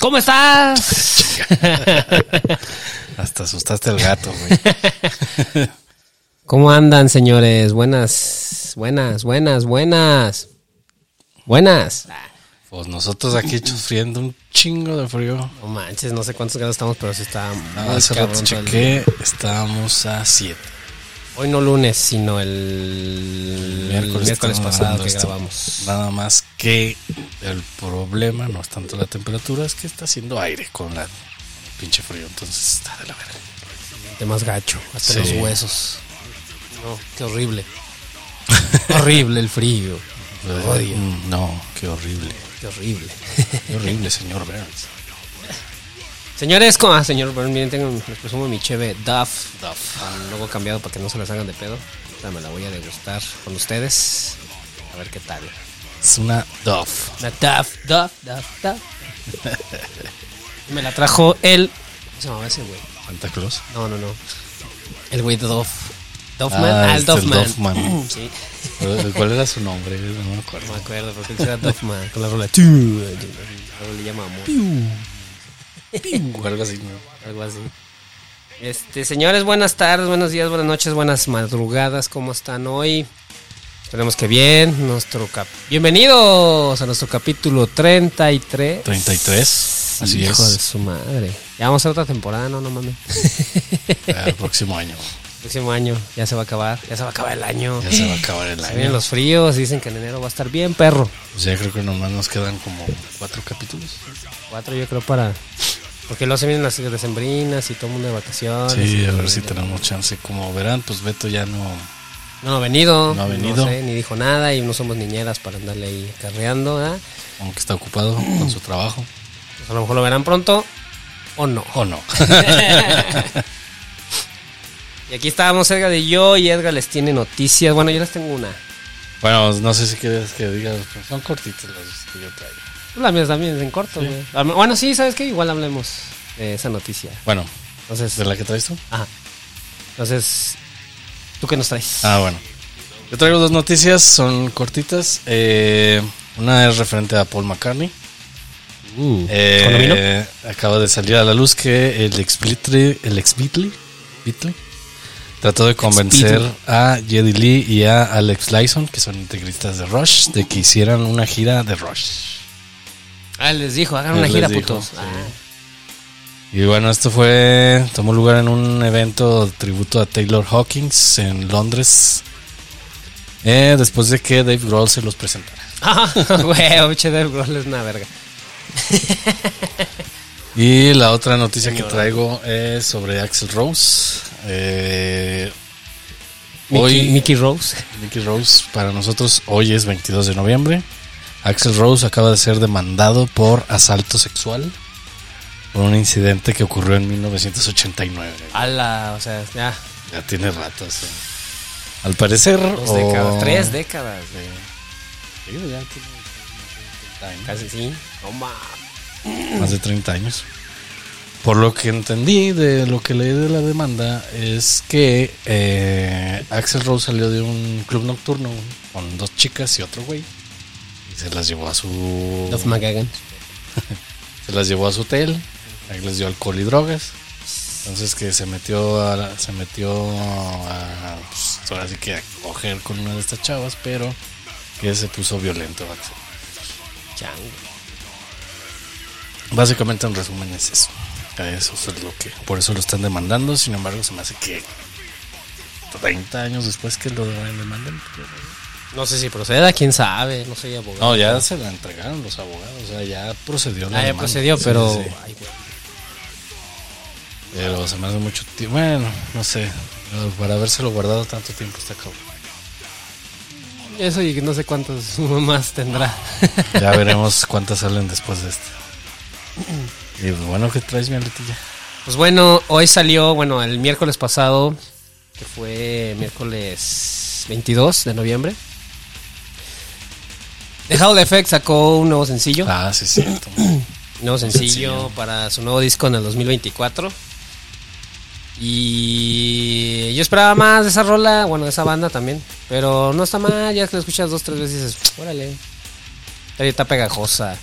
¿Cómo estás? Hasta asustaste al gato, güey. ¿Cómo andan, señores? Buenas, buenas, buenas, buenas. Buenas. Pues nosotros aquí sufriendo un chingo de frío. No manches, no sé cuántos grados estamos, pero sí está No, hace rato chequé, estábamos a 7. Hoy no lunes, sino el, miércoles, pasado que grabamos. Nada más que el problema no es tanto la temperatura, es que está haciendo aire con la pinche frío, entonces está de la verga. De más gacho, hasta Sí. los huesos. No, qué horrible. horrible el frío. Lo odio. Mm, No, qué horrible. Qué horrible. Qué horrible, señor Burns. Señores, ¿cómo? Ah, señor, bueno, miren, tengo, les presumo mi cheve Duff. Duff. Logo cambiado para que no se las hagan de pedo. Ahorita me la voy a degustar con ustedes. A ver qué tal. Es una Duff. La Duff, Duff, Duff, Duff. me la trajo el... ¿Cómo se llamaba ese güey? Santa Claus. No, no, no. El güey de Duff. Duffman. Ah, el el Duffman. Duffman. sí, ¿Cuál era su nombre? No me acuerdo. no me acuerdo porque él era Duffman. Con la rola. Luego le llama amor. O algo así, ¿no? Algo así. Este, señores, buenas tardes, buenos días, buenas noches, buenas madrugadas. ¿Cómo están hoy? Esperemos que bien. Nuestro cap Bienvenidos a nuestro capítulo 33. 33. Así Hijo de es. su madre. Ya vamos a otra temporada, no, no mames. El próximo año. Próximo año, ya se va a acabar, ya se va a acabar el año. Ya se va a acabar el Se vienen año. los fríos, dicen que en enero va a estar bien, perro. Pues ya creo que nomás nos quedan como cuatro capítulos. Cuatro yo creo para... Porque luego se vienen las decembrinas y todo el mundo de vacaciones. Sí, a Y- ver si tenemos chance. Como verán, pues Beto ya no. No, no ha venido. No ha venido. sé, ni dijo nada y no somos niñeras para andarle ahí carreando, ¿verdad? Aunque está ocupado con su trabajo. Pues a lo mejor lo verán pronto o no. ¿O no? Y aquí estábamos Edgar y yo y Edgar les tiene noticias. Bueno, yo les tengo una. bueno, no sé si quieres que digas. pero son cortitas las que yo traigo. Las mías también es en corto, güey. Ah, Bueno, sí, ¿sabes qué? Igual hablemos de esa noticia. Bueno, Entonces, ¿de la que traes tú? ajá. Entonces, ¿tú qué nos traes? Ah, bueno. Yo traigo dos noticias, son cortitas. Eh, una es referente a Paul McCartney. Uh, Eh, acaba de salir a la luz que el ex Beatle, el ex Beatle, Beatle, trató de convencer a Geddy Lee y a Alex Lyson, que son integristas de Rush, de que hicieran una gira de Rush. Ah, les dijo, hagan Él una gira, dijo, putos. sí. Ah, Y bueno, esto fue tomó lugar en un evento tributo a Taylor Hawkins en Londres. eh, después de que Dave Grohl se los presentara. Ah, güey, Dave Grohl es una verga. Y la otra noticia que traigo es sobre Axel Rose. Eh, Mickey, hoy, Mickey Rose. Mickey Rose, para nosotros hoy es 22 de noviembre. Axel Rose acaba de ser demandado por asalto sexual por un incidente que ocurrió en 1989. Ala, o sea, ya. Ya tiene rato. o sea. Al parecer. Dos o- décadas, tres décadas. Sí, ya tiene 30 años, Casi sí. Mames. más de 30 años. Por lo que entendí de lo que leí de la demanda es que eh, Axel Rose salió de un club nocturno con dos chicas y otro güey se las llevó a su Duff McGagan. se las llevó a su hotel, ahí les dio alcohol y drogas. Entonces que se metió a se metió a pues, ahora sí que a coger con una de estas chavas, pero que se puso violento. Básicamente en resumen es eso. Eso es lo que por eso lo están demandando, sin embargo se me hace que 30 años después que lo demandan. No sé si proceda, quién sabe. No soy abogado. No, ya se la entregaron los abogados, o sea, ya procedió la Ah, ya demanda. procedió, Sí, pero. sí, sí. Ay, güey. Pero se me hace mucho tiempo. Bueno, no sé. pero Para habérselo guardado tanto tiempo está cabrón. Eso y que no sé cuántos más tendrá. Ya veremos cuántas salen después de este. Y pues, bueno, ¿qué traes, mi aletilla? Pues bueno, hoy salió, bueno, el miércoles pasado, que fue miércoles 22 de noviembre. The Howl Effect sacó un nuevo sencillo. Ah, sí, cierto. Un nuevo sencillo Sencillo. para su nuevo disco en el 2024. Y yo esperaba más de esa rola, bueno, de esa banda también. Pero no está mal, ya que lo escuchas dos, tres veces dices, órale. Está, está pegajosa.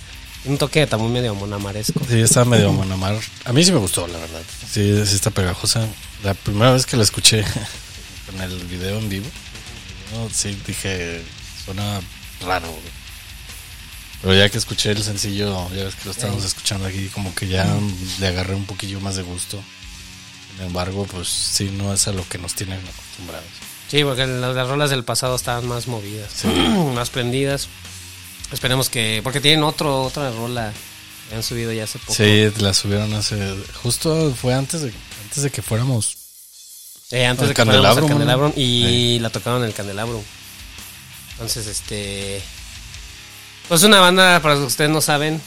Un toque también medio monamaresco. Sí, estaba medio monamar. A mí sí me gustó, la verdad. Sí, sí está pegajosa. La primera vez que la escuché con el video en vivo, no, sí dije, suena raro. güey. Pero ya que escuché el sencillo, ya ves que lo estábamos escuchando aquí, como que ya le agarré un poquillo más de gusto. Sin embargo, pues sí, no es a lo que nos tienen acostumbrados. Sí, porque las, las rolas del pasado estaban más movidas, más prendidas. Esperemos que. Porque tienen otro, otra rola que han subido ya hace poco. Sí, la subieron hace. Justo fue antes de, antes de que fuéramos. Eh, antes Al de que fuéramos al Candelabrum, y la tocaron en el Candelabrum. Entonces, este. Pues una banda, para los que ustedes no saben,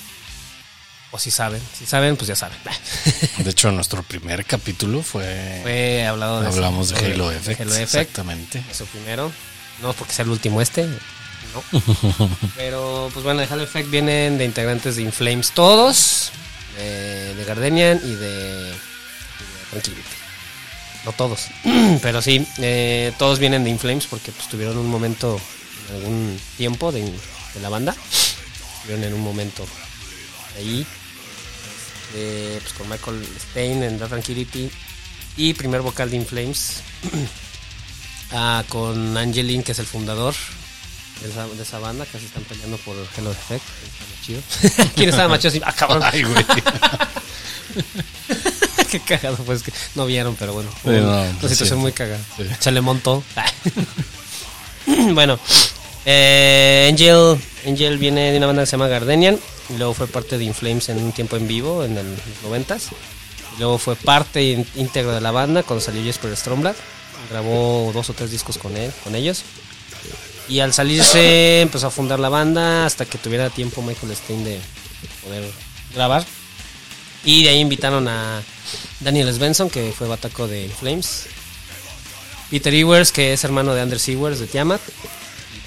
o si saben, si saben, pues ya saben. De hecho, nuestro primer capítulo fue. Fue hablado de. hablamos de Halo Effect. Halo Effect, Exactamente. eso primero. No porque sea el último este, no. Pero, pues bueno, de Halo Effect vienen de integrantes de Inflames todos, de, de Gardenian y de, Tranquility. No todos, pero sí, eh, todos vienen de Inflames porque pues, tuvieron un momento, en algún tiempo de, de la banda. Estuvieron en un momento ahí, este, pues, con Michael Stein en The Tranquility y primer vocal de Inflames. Ah, con Angelin, que es el fundador de esa, de esa banda, que se están peleando por Hello Effect. chido. ¿Quién estaba macho? Ah, cabrón. Ay, güey. Qué cagado, pues que no vieron, pero bueno. Sí, no, una lo situación muy cagada. Sí. Se le montó. bueno, eh, Angel, Angel viene de una banda que se llama Gardenian. Y luego fue parte de Inflames en un tiempo en vivo, en los noventas. Luego fue parte íntegra de la banda cuando salió Jesper Stromblad. Grabó dos o tres discos con él, con ellos. Y al salirse empezó a fundar la banda hasta que tuviera tiempo Michael Stein de poder grabar. Y de ahí invitaron a Daniel Svensson, que fue bataco de Flames. Peter Ewers, que es hermano de Anders Ewers de Tiamat.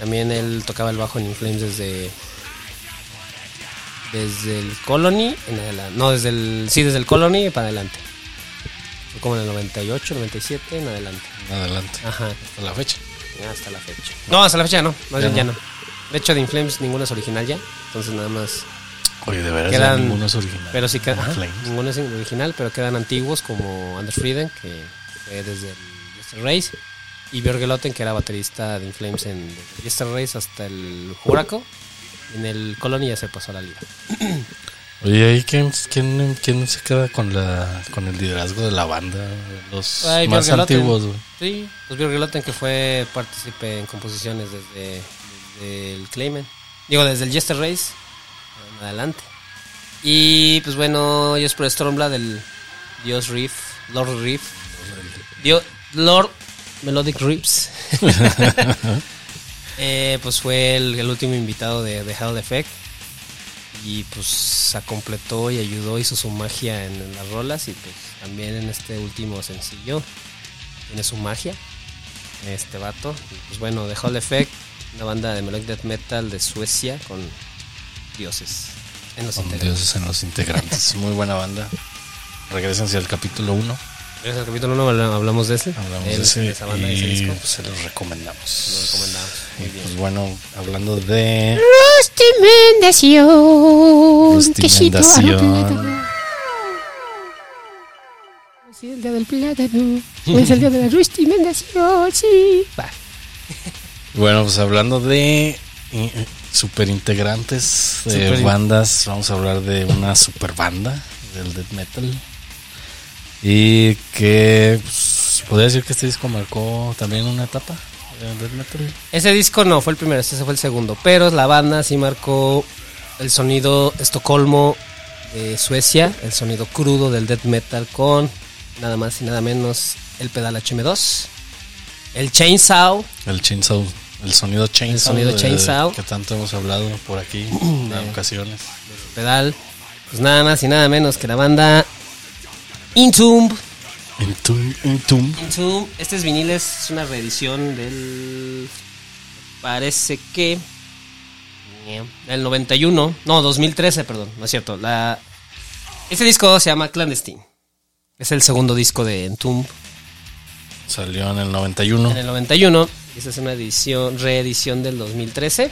También él tocaba el bajo en Inflames desde desde el Colony en adelante. No, desde el sí, desde el Colony para adelante. Fue como en el 98, 97 en adelante. Adelante. Ajá, Hasta la fecha. hasta la fecha. No, hasta la fecha no, más Ya bien ya no. no. De hecho, de Inflames ninguno es original ya. Entonces nada más Oye, de veras, Quedan- ninguno es original. Pero sí quedan, ajá, ninguno es original, pero quedan antiguos como Anders Frieden, que fue desde el Race, y Björgelotten, que era baterista de Inflames en el Race hasta el Huraco. En el Colony ya se pasó a la liga. Oye, ¿ahí quién, quién, quién se queda con la con el liderazgo de la banda? Los Ay, más antiguos, güey. Sí, pues Björgelotten que fue partícipe en composiciones desde, desde el Clayman. Digo, desde el Yester Race en adelante. Y pues bueno, Jesper Stormblad, del Dios Riff, Lord Riff, Dio- Lord Melodic Riffs. Eh, pues fue el, el último invitado de, de Hell Effect. Y pues se completó y ayudó, hizo su magia en, en las rolas. Y pues también en este último sencillo tiene su magia. Este vato. Y pues bueno, The Hell Effect, una banda de melodic death metal de Suecia con dioses en los Con integrantes. dioses en los integrantes. Muy buena banda. Regresense al capítulo 1. En el capítulo 1 hablamos de ese. Hablamos de, de ese esa banda, de ese y disco. pues, se los recomendamos. Lo recomendamos. Muy Y, bien. pues bueno, hablando de Rustimendación. Rustimendación. plátano. Es el día del plátano. Es el día de la rustimendación, sí. Va. Bueno, pues hablando de eh, super integrantes de Super bandas, vamos a hablar de una super banda del death metal. Y que pues, podría decir que este disco marcó también una etapa del death metal. Ese disco no fue el primero, ese fue el segundo. Pero la banda sí marcó el sonido Estocolmo de Suecia, el sonido crudo del death metal con nada más y nada menos el pedal HM2, el chainsaw, El chainsaw, el sonido chainsaw. sonido de- chainsaw. Que tanto hemos hablado por aquí en ocasiones. pedal, pues nada más y nada menos que la banda Intumb. Entum, entum. Entomb, este es vinil, es una reedición del. Parece que. Del 91. No, 2013, perdón, no es cierto. La, este disco se llama Clandestine. Es el segundo disco de Entomb Salió en el 91. en el 91. Esta es una edición, reedición del 2013.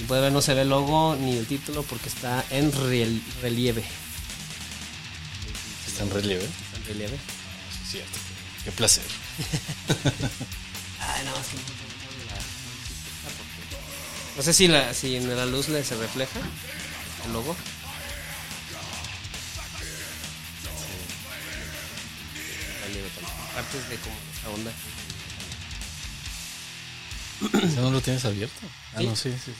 Y puede ver, no se ve el logo ni el título porque está en relieve. Está en relieve. Está en relieve. Sí, cierto. Qué placer. Ay, no, es que no sé si, la, si en la luz le se refleja el logo. Partes de como esta onda. ¿Ya no lo tienes abierto? Ah, Sí. no, sí, sí. sí.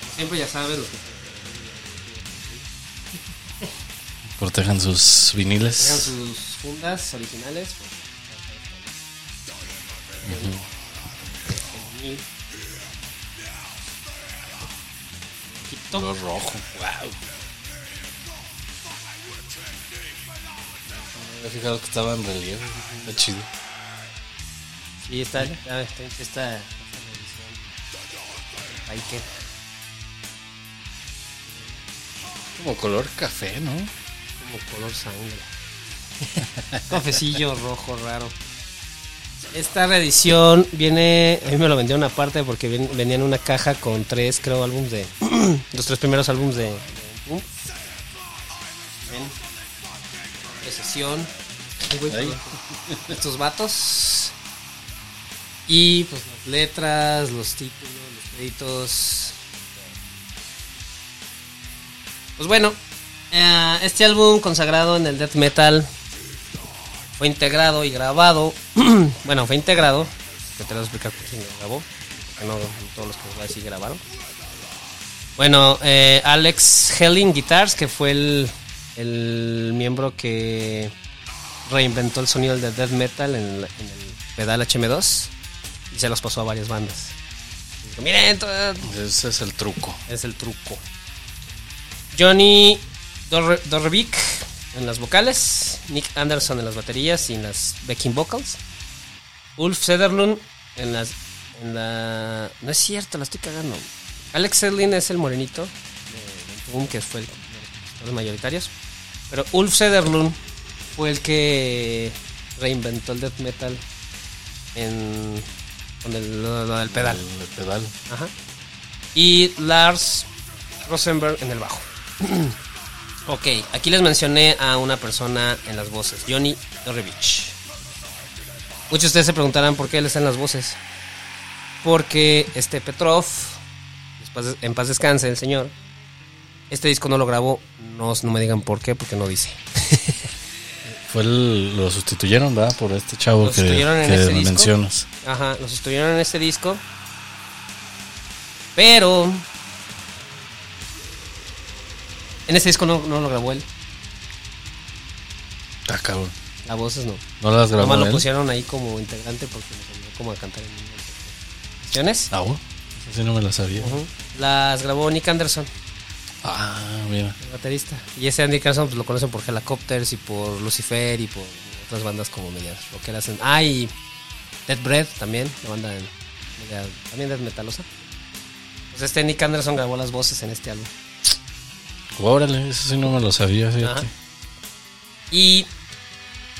Como siempre ya sabes lo que Protejan sus viniles. Tengan sus fundas originales. pues, rojo. Wow. Me fijado que estaba en relieve. Está chido. Sí, está, está, está, está. Ahí que. Como color café, ¿no? Como color sangre. Cafecillo rojo raro. Esta reedición viene, a mí me lo vendieron aparte porque ven- venía en una caja con tres, creo, álbumes de, los tres primeros álbumes de. Ven. Recesión. Estos vatos. Y pues las letras, los títulos, los créditos. Pues bueno, eh, este álbum consagrado en el death metal fue integrado y grabado. bueno, fue integrado. Que te lo voy a explicar por quién lo grabó. Porque no todos los que voy a decir grabaron. Bueno, eh, Alex Helling Guitars, que fue el, el miembro que reinventó el sonido del death metal en, el- en el pedal HM2 y se los pasó a varias bandas. Dijo, Miren, todo- Ese es el truco. es el truco. Johnny Dor- Dorvik en las vocales, Nick Anderson en las baterías y en las backing vocals, Ulf Sederlund en las en la no es cierto, la estoy cagando. Alex Sedlin es el morenito de, de Boom, que fue el, de los mayoritarios, pero Ulf Sederlund fue el que reinventó el death metal en con el, pedal. El, el pedal. Ajá. Y Lars Rosenberg en el bajo. ok, aquí les mencioné a una persona en las voces, Johnny Dorevich. Muchos de ustedes se preguntarán por qué él está en las voces. Porque este Petrov, en paz descanse el señor, este disco no lo grabó, no, no me digan por qué, porque no dice. Fue el, lo sustituyeron, ¿verdad? Por este chavo Lo que, sustituyeron que este disco. mencionas. Ajá, los estuvieron en este disco. Pero. En este disco no, no lo grabó él. Ah, cabrón. Las voces no. ¿No las grabó Nomás lo él? pusieron ahí como integrante porque le salió como a cantar en inglés. ¿Canciones? Ah, bueno. Eso sí no me la sabía. Las grabó Nick Anderson, Ah, mira. el baterista. Y ese Nick Anderson pues, lo conocen por Helicopters y por Lucifer y por otras bandas como medias rockeras. en- Ah, y Dead Bread también, la banda en- también death metalosa. Pues este Nick Anderson grabó las voces en este álbum. Órale, eso sí no me lo sabía, fíjate. Y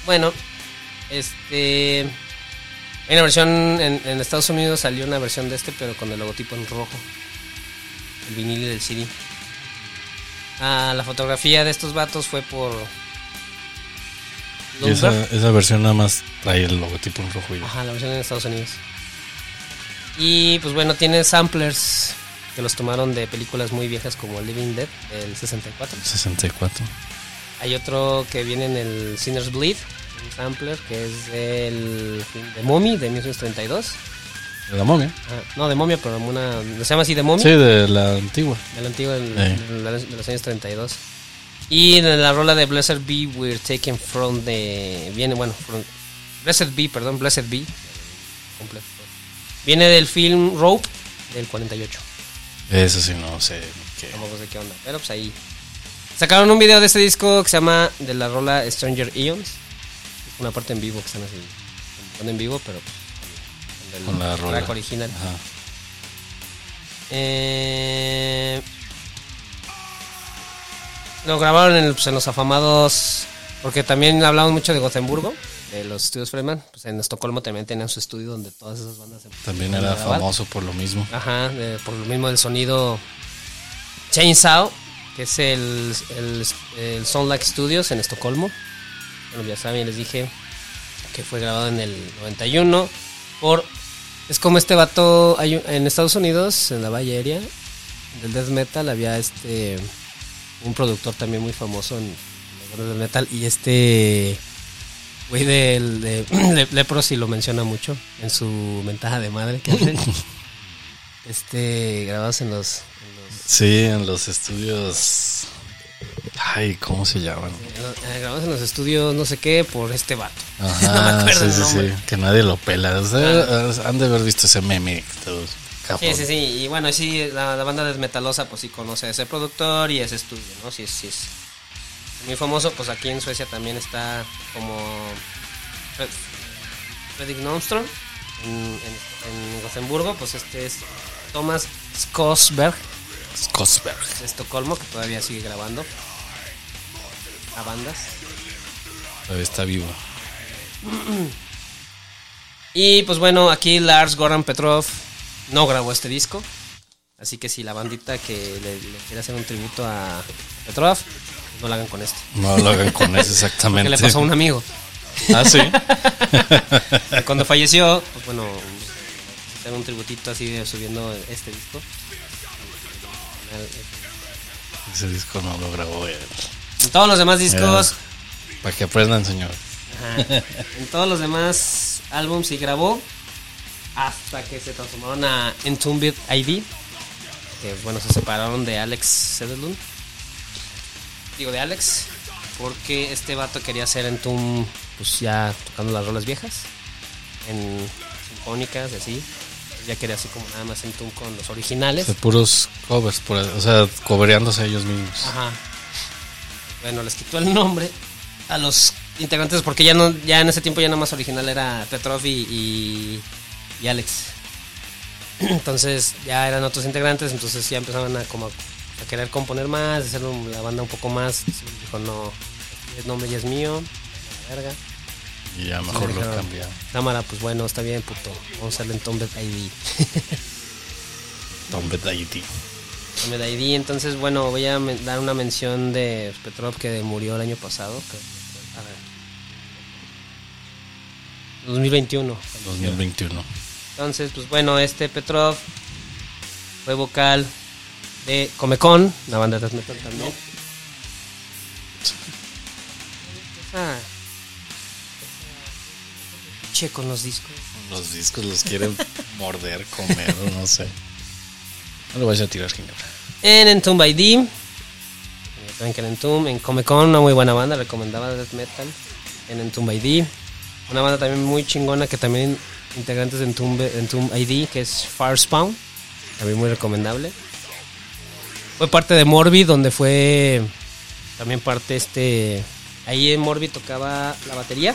bueno, este. Hay una versión en, en Estados Unidos salió una versión de este, pero con el logotipo en rojo. El vinil del CD. Ah, la fotografía de estos vatos fue por. Y esa, esa versión nada más trae el logotipo en rojo y Ajá, la versión en Estados Unidos. Y pues bueno, tiene samplers que los tomaron de películas muy viejas como Living Dead del 64. 64. Hay otro que viene en el Sinner's Bleed, un sampler que es el de Mommy de 1932. De la momia. Ah, no, de Momia, pero una. ¿Se llama así de Mommy? Sí, de la antigua. Del antiguo, del- Sí. del- de los años 32. Y en la rola de Blessed Be, we're taken from the. Viene, bueno, from- Blessed Be, perdón, Blessed Be. completo. Viene del film Rope del 48. Eso sí, no sé qué. Tampoco sé qué onda. Pero pues ahí. Sacaron un video de este disco que se llama de la rola Stranger Eons. Una parte en vivo que están así. En vivo, pero pues, con, el Con la rola. original. Ajá. Eh, lo grabaron en, pues, en los afamados. Porque también hablamos mucho de Gothenburgo. De los estudios Freeman. Pues en Estocolmo también tenían su estudio donde todas esas bandas También era famoso por lo mismo. Ajá, de- por lo mismo del sonido Chainsaw, que es el, el, el Studios en Estocolmo. Bueno, ya saben, les dije que fue grabado en el 91 por... Es como este vato, hay en Estados Unidos, en la Valle Aérea, del death metal, había este un productor también muy famoso en los bandas del metal y este güey del de, Le- Leprosy lo menciona mucho en su mentaja de madre que hace. este grabados en los, en los- Sí, en los estudios. Ay, ¿cómo se llaman? eh, grabados en los estudios no sé qué por este vato Ajá, no me acuerdo sí, sí, sí. Que nadie lo pela. O sea, Han de haber visto ese meme. todos, Sí, sí, sí. Y bueno, sí, la, la banda desmetalosa, pues sí conoce a ese productor y ese estudio, ¿no? Sí, sí es muy famoso. Pues aquí en Suecia también está como Fred- Fredrik Nordström. En, en, en Gotemburgo, pues este es Thomas Skosberg Skosberg. de Estocolmo, que todavía sigue grabando a bandas. Todavía está vivo. Y pues bueno, aquí Lars Goran Petrov no grabó este disco. Así que si la bandita que le, le quiere hacer un tributo a Petrov, no lo hagan con este. No lo hagan con eso Que exactamente. le pasó a un amigo. Ah, sí. Cuando falleció, pues bueno, hacer un tributito así de subiendo este disco. Ese disco no lo grabó él. En todos los demás discos, Para que aprendan, señor. ajá, en todos los demás álbums sí grabó. Hasta que se transformaron a Entombed ID. Que bueno, se separaron de Alex Sederlund. Digo, de Alex. Porque este vato quería hacer Entomb, pues ya tocando las rolas viejas. En sinfónicas, y así. Ya quería así como nada más Entomb con los originales. De puros covers, por- o sea, cobereándose a ellos mismos. Ajá. Bueno, les quitó el nombre a los integrantes porque ya no ya en ese tiempo ya nada más original era Petrov y, y, y Alex. Entonces ya eran otros integrantes, entonces ya empezaban a como a querer componer más, hacer la banda un poco más. Dijo, no, el nombre ya es mío, la verga. Y ya mejor lo Dijeron, cambiaron. Cámara, pues bueno, está bien, puto. Vamos a hacerle Entombed ID. Tombe Daiti. Entombed ID, entonces bueno, voy a dar una mención de Petrov que murió el año pasado. que- a ver. 2021. 2021. Entonces, pues bueno, este Petrov fue vocal de Comecon, la banda de death metal también. Che con los discos. Los discos los quieren morder, comer, no sé. No lo vais a tirar, Ginebra. En Entomb ID. Ya saben que en Entomb, en Comecon, una muy buena banda, recomendaba death metal. En Entomb ID. Una banda también muy chingona que también integrantes de Entomb, Entomb ID, que es Firespawn. También muy recomendable. Fue parte de Morbid, donde fue también parte este... Ahí en Morbid tocaba la batería.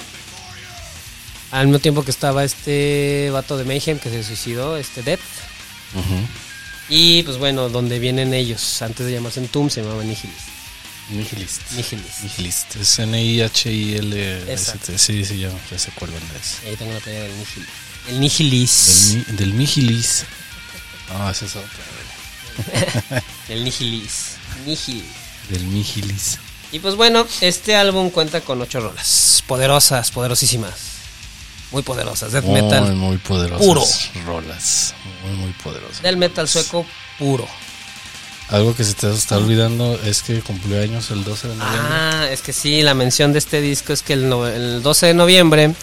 Al mismo tiempo que estaba este vato de Mayhem que se suicidó, este Death. Ujú. Y pues bueno, donde vienen ellos, antes de llamarse Entomb, se llamaban Nihilist. Nihilist. Nihilist. Nihilist. Es N-I-H-I-L. Exacto. Sí, sí, ya, ya banda es. Y ahí tengo la playa del Nihilist. El Nihilist. Del, del Nihilist. No, esa es otra. El Nihilist. Nihilist. Del Nihilist. Y pues bueno, este álbum cuenta con ocho rolas. Poderosas, poderosísimas. Muy poderosas. Death Muy, metal. muy poderosas. puro. Rolas. Muy, muy poderosas. Del metal sueco puro. Algo que se te está olvidando es que cumplió años el 12 de noviembre. Ah, es que sí, la mención de este disco es que el, no- el 12 de noviembre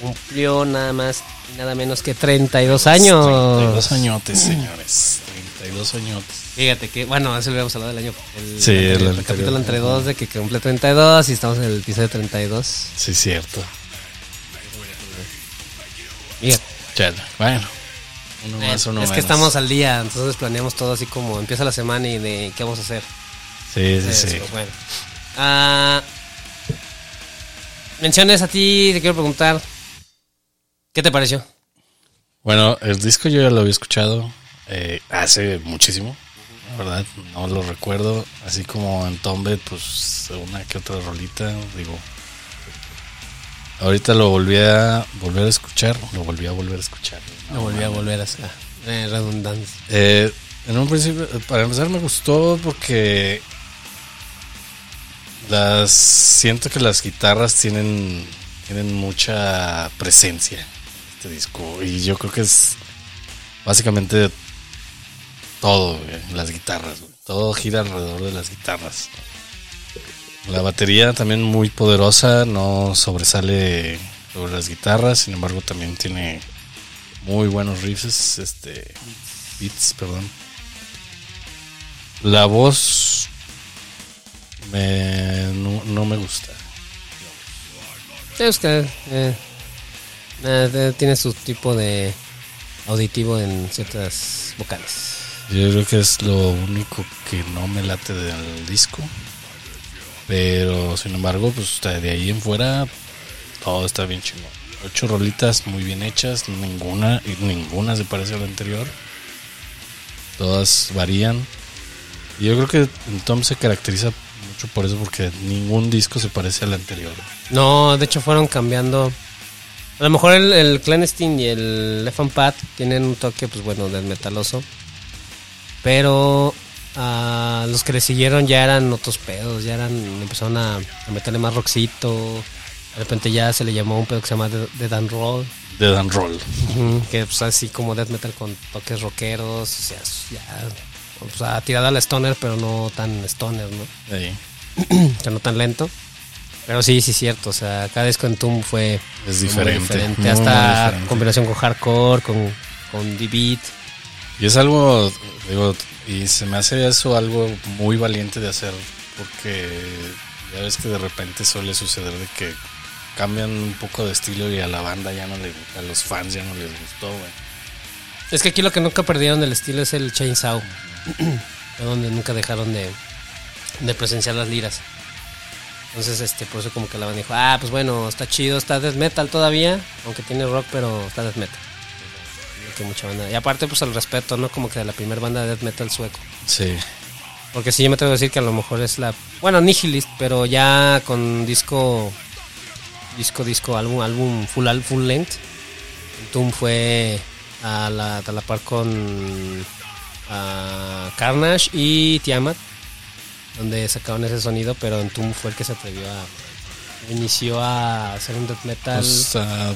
cumplió nada más y nada menos que 32 años. 32 añotes, señores. 32 añotes. Fíjate que, bueno, eso lo habíamos hablado del año. El, Sí, el capítulo entre dos de que cumple 32 y estamos en el episodio 32. Sí, cierto. Ya, bueno. Uno Eh, más, uno es que estamos al día, entonces planeamos todo así como empieza la semana y de qué vamos a hacer. Sí, sí, Eso, sí. bueno. Ah, menciones a ti, te quiero preguntar. ¿Qué te pareció? Bueno, el disco yo ya lo había escuchado eh, hace muchísimo. La verdad, no lo recuerdo. Así como en Tombed, pues una que otra rolita. Digo, ahorita lo volví a volver a escuchar, lo volví a volver a escuchar. No volví a volver a hacer eh, redundancia. Eh, en un principio, para empezar me gustó porque las siento que las guitarras tienen tienen mucha presencia en este disco y yo creo que es básicamente todo, las guitarras, güey. todo gira alrededor de las guitarras. La batería también muy poderosa, no sobresale sobre las guitarras, sin embargo también tiene muy buenos riffs, este beats, perdón. La voz me, no, me gusta. Sí, es eh, eh, tiene su tipo de auditivo en ciertas vocales. Yo creo que es lo único que no me late del disco. Pero sin embargo, pues de ahí en fuera todo está bien chingón. Ocho rolitas muy bien hechas, ninguna ninguna se parece a la anterior. Todas varían. Yo creo que Tom se caracteriza mucho por eso porque ningún disco se parece al anterior. No, de hecho fueron cambiando. A lo mejor el, el Clandestine y el Left Pat tienen un toque, pues bueno, del metaloso. Pero ah, los que le siguieron ya eran otros pedos, ya eran, empezaron a, a meterle más rockcito. De repente ya se le llamó un pedo que se llama The, The Dan Roll. De Dan Roll. Que pues así como death metal con toques rockeros, o sea, ya, o sea, tirada a la stoner, pero no tan stoner, ¿no? Ahí. O sea, no tan lento. Pero sí, sí, cierto. O sea, cada disco en Tomb fue Es muy diferente, muy, hasta muy diferente. combinación con hardcore, con, con D-Beat. Y es algo, digo, y se me hace eso algo muy valiente de hacer, porque ya ves que de repente suele suceder de que cambian un poco de estilo y a la banda ya no le, a los fans ya no les gustó, güey. Es que aquí lo que nunca perdieron del estilo es el chainsaw. Donde nunca dejaron de, de presenciar las liras. Entonces, este, por eso como que la banda dijo, ah, pues bueno, está chido, está death metal todavía, aunque tiene rock, pero está death metal. Que mucha banda. Y aparte, pues el respeto, ¿no? Como que de la primera banda de death metal sueco. Sí, Porque sí, yo me atrevo a decir que a lo mejor es la. Bueno, Nihilist, pero ya con disco. Disco, disco, álbum, álbum full, full length. Doom fue a la, a la par con. a Carnage y Tiamat. Donde sacaron ese sonido, pero en Doom fue el que se atrevió a. inició a hacer un death metal. pues a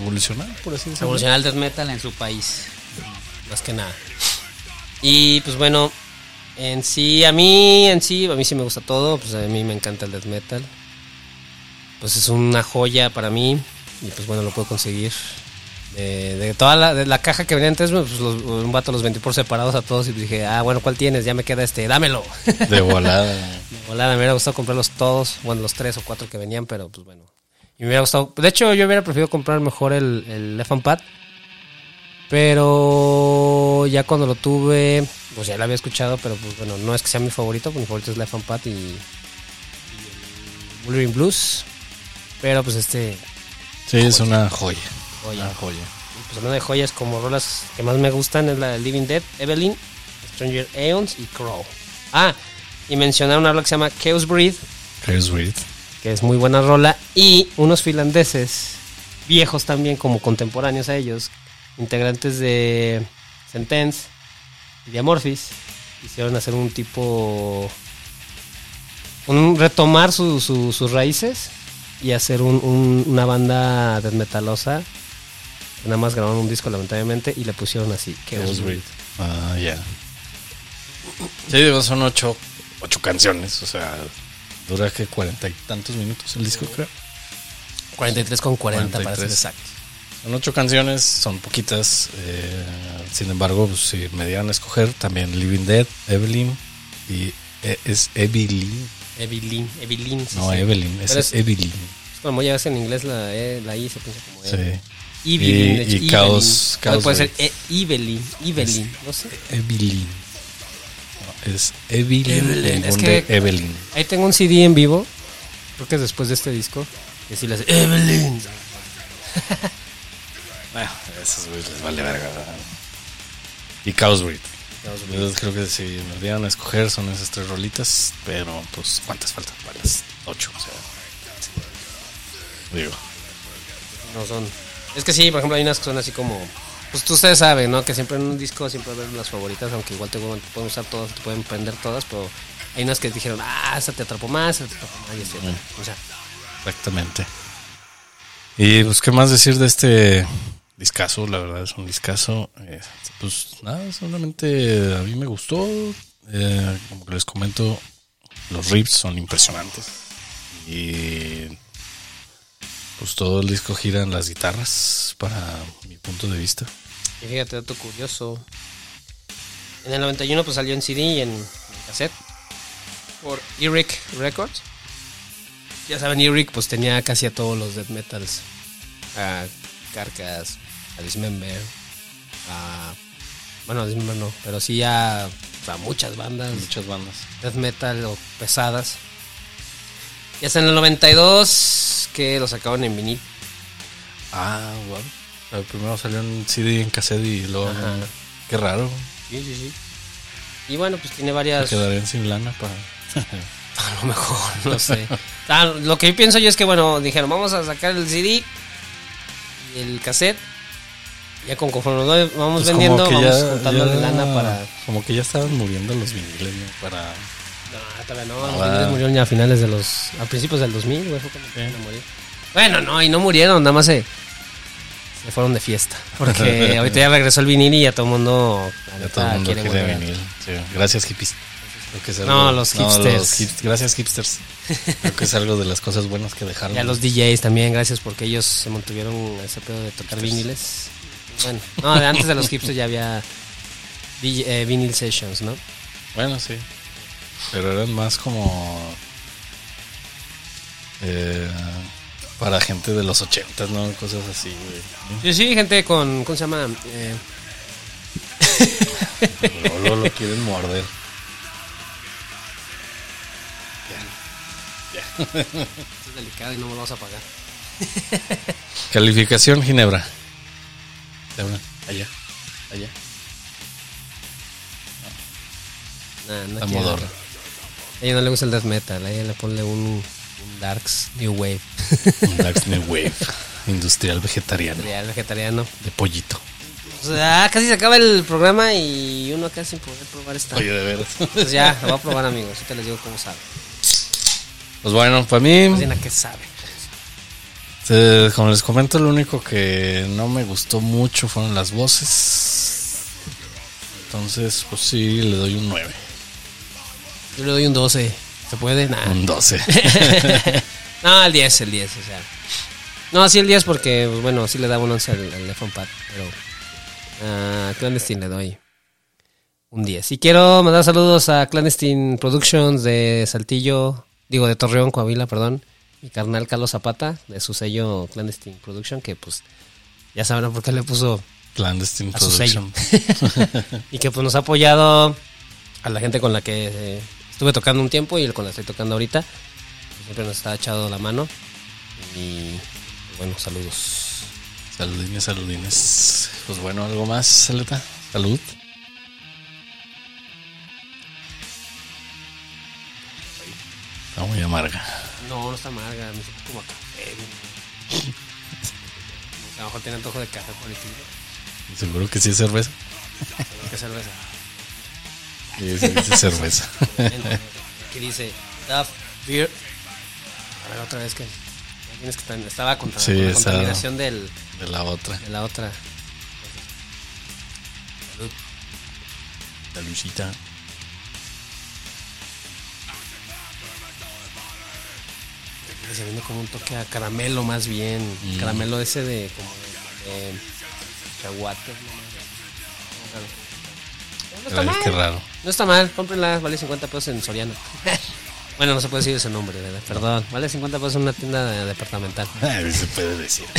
evolucionar, por así decirlo. Evolucionar el death metal en su país. Más que nada. Y pues bueno, en sí, a mí, en sí, a mí sí me gusta todo. Pues a mí me encanta el death metal. Pues es una joya para mí. Y pues bueno, lo puedo conseguir. De, de toda la, de la caja que venía antes, pues los, un vato los vendí por separados a todos. Y dije, ah, bueno, ¿cuál tienes? Ya me queda este, dámelo. De volada. Hola, me hubiera gustado comprarlos todos, bueno, los tres o cuatro que venían, pero pues bueno. Y me hubiera gustado, de hecho yo hubiera preferido comprar mejor el, el and Pad, pero ya cuando lo tuve, pues ya lo había escuchado, pero pues bueno, no es que sea mi favorito, pues mi favorito es Left and Pad y, y el Wolverine Blues, pero pues este, Sí, es una joya. Joya. Una joya. pues hablando de joyas como rolas que más me gustan es la de Living Dead, Evelyn, Stranger Aeons y Crow. Ah, y mencionar una rola que se llama Chaos Breed, Chaos Breed. Que es muy buena rola, y unos finlandeses, viejos también, como contemporáneos a ellos, integrantes de Sentence y de Amorphis, hicieron hacer un tipo. Un, retomar su- su- sus raíces y hacer un- un- una banda death metalosa. Nada más grabaron un disco, lamentablemente, y le pusieron así. Breed. Ah, ya. Sí, digo, son ocho, ocho canciones, o sea, dura que cuarenta y tantos minutos el disco, creo. 43 con 40 para ser 43. exacto. Son ocho canciones, son poquitas. eh, sin embargo, pues, si me dieran a escoger, también Living Dead, Evelyn y eh, es Evelyn. Evelyn, Evelyn. sí, No, sí. Evelyn, es, es- Evelyn. Es como ya ves en inglés la, E, la I se piensa como Sí. E. Evelyn, Y- de hecho, y Evelyn. Chaos- O Chaos puede ser. E- Evelyn, Evelyn, no sé. Evelyn. Es Evelyn, Evelyn, es que- Evelyn. Ahí tengo un CD en vivo, creo que es después de este disco, que sí le hace Evelyn. Bueno, esos güeyes les vale verga. ¿verdad? Y Chaos Breed. Entonces creo que si me dieran a escoger son esas tres rolitas, pero pues ¿cuántas faltan? Para las ocho, o sea. Digo, No son. Es que sí, por ejemplo, hay unas que son así como. Pues tú ustedes saben, ¿no? Que siempre en un disco siempre ven las favoritas, aunque igual te pueden pueden usar todas, te pueden prender todas, pero hay unas que dijeron, ah, esta te atrapó más, esta te atrapó más, y así. O sea, Exactamente. Y pues, ¿qué más decir de este discazo? La verdad es un discazo. Eh, pues nada, solamente a mí me gustó. Eh, como que les comento, los riffs son impresionantes. Y pues todo el disco gira en las guitarras, para mi punto de vista. y fíjate, dato curioso. En el 91 pues salió en CD y en, en cassette por Eric Records. Ya saben, Eric pues tenía casi a todos los death metals. A Carcass, a Dismember, a... Bueno, a Dismember no, pero sí a, a muchas bandas. Muchas bandas. death metal o pesadas. Y hasta en el 92 que lo sacaron en vinil. Ah, wow. primero salió en CD en cassette y luego. Ajá. Qué raro. Sí, sí, sí. Y bueno, pues tiene varias... Quedarían sin lana para. A lo mejor, no sé. Ah, lo que yo pienso yo es que, bueno, dijeron, vamos a sacar el CD y el cassette. Ya con conforme vamos Pues vendiendo, vamos ya- juntando ya- lana para... Como que ya estaban muriendo los viniles, ¿no? Para. No, todavía no, los viniles murieron ya a finales de los... A principios del 2000, güey, fue cuando empezaron a morir. Bueno, no, y no murieron, nada más se... Se fueron de fiesta. Porque ahorita ya regresó el vinil y ya todo el mundo... Ya todo el mundo quiere quiere vinil. Sí. Gracias, hippies. Creo que es No, los hipsters. los hip- gracias, hipsters. Creo que es algo de las cosas buenas que dejaron. Y a los DJs también, gracias porque ellos se mantuvieron ese pedo de tocar viniles. Bueno, no, antes de los hipsters ya había DJ, eh, vinyl sessions, ¿no? Bueno, sí. Pero eran más como. eh, para gente de los ochentas, ¿no? Cosas así, güey. Sí, sí, gente con, ¿cómo se llama? Eh, Luego lo quieren morder. es delicado y no me lo vas a pagar. Calificación Ginebra. Allá. Allá. No modorra. A ella no le gusta el death metal, a ella le pone un, un Darks New Wave. Un Dark New Wave. Industrial vegetariano. Real vegetariano. De pollito. O sea, casi se acaba el programa y uno acá sin poder probar esta. Oye, de veras. Pues ya, lo voy a probar, amigos. Ahorita les digo cómo sabe. Pues bueno, para mí, a qué sabe. eh, como les comento, lo único que no me gustó mucho fueron las voces. Entonces, pues sí, le doy un 9. Yo le doy un 12. ¿Se puede? Nah. Un 12. No, el 10, el 10, o sea. No, sí el 10 porque, bueno, sí le daba un 11 al, al iPhone Pad, pero a Clandestine le doy un 10. Y quiero mandar saludos a Clandestine Productions de Saltillo, digo de Torreón, Coahuila, perdón. Mi carnal Carlos Zapata, de su sello Clandestine Production, que pues ya sabrán por qué le puso Clandestine a su sello. Production. y que pues nos ha apoyado a la gente con la que eh, estuve tocando un tiempo y con la que estoy tocando ahorita. que Siempre nos está echado la mano. Y bueno, saludos. Saludines, saludines. Pues bueno, ¿algo más, Saleta? Salud. Está muy amarga. No, no está amarga, me siento como a café. A lo mejor tiene antojo de café por el. Seguro que sí es cerveza. Pero ¿Qué cerveza? Sí es cerveza. ¿Qué dice? Duff Beer. A ver, otra vez que. Tienes que estaba contra, Sí, con la contaminación del, De la otra. de la otra. La lucita. Se viene como un toque a caramelo más bien. Mm. Caramelo ese de como de, de No está Ay, mal. qué raro. No está mal, cómprenla, vale 50 pesos en Soriana. bueno, no se puede decir ese nombre, ¿verdad? Perdón, vale 50 pesos en una tienda de- departamental. Ay, se puede decir.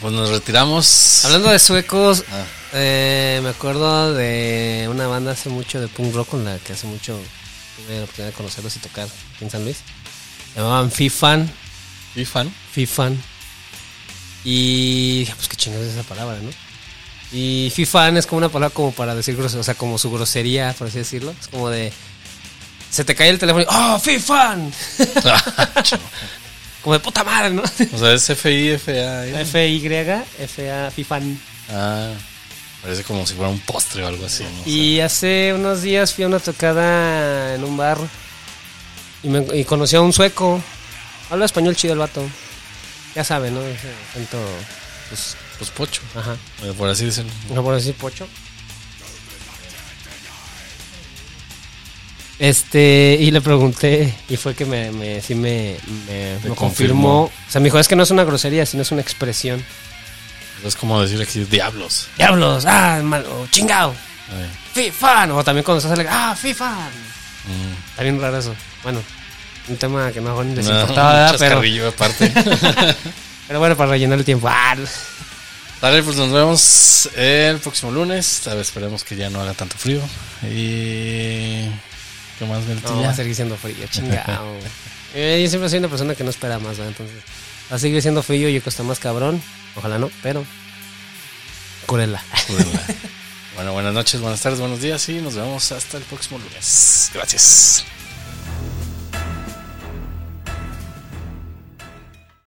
pues nos retiramos. Hablando de suecos, Ah. eh, me acuerdo de una banda hace mucho de punk rock con la que hace mucho tuve la oportunidad de conocerlos y tocar aquí en San Luis. Se llamaban Fifan, ¿Y fan? Fifan. Y dije, pues qué chingados es esa palabra, ¿no? Y Fifan es como una palabra como para decir grosería, o sea, como su grosería, por así decirlo. Es como de. Se te cae el teléfono y. ¡Oh, Fifan! como de puta madre, ¿no? O sea, es F-I-F-A. ¿eh? F-Y, F-A, FIFAN. Ah, parece como si fuera un postre o algo así. ¿no? Y hace unos días fui a una tocada en un bar y, me, y conocí a un sueco. Habla español chido el vato. Ya sabe, ¿no? Acento, pues, Pues pocho, ajá. eh, por así decirlo. No por decir pocho. Este, y le pregunté, y fue que me, me sí me, me, confirmó. confirmó. O sea, me dijo, es que no es una grosería, sino es una expresión. Es como decir aquí diablos. Diablos, ah, mal, o chingao, Eh, FIFA, o también cuando estás alegre, ah, FIFA. mm. Está bien raro eso. Bueno, un tema que no les No, pero, aparte. pero bueno, para rellenar el tiempo. Ah, Dale, pues nos vemos el próximo lunes. Tal vez esperemos que ya no haga tanto frío. Y. ¿Qué más, no, va a seguir siendo frío, chingao. Eh, yo siempre soy una persona que no espera más, ¿verdad? Entonces, va a seguir siendo frío y cuesta más cabrón. Ojalá no, pero. Cúrela. Cúrenla. bueno, buenas noches, buenas tardes, buenos días y nos vemos hasta el próximo lunes. Gracias.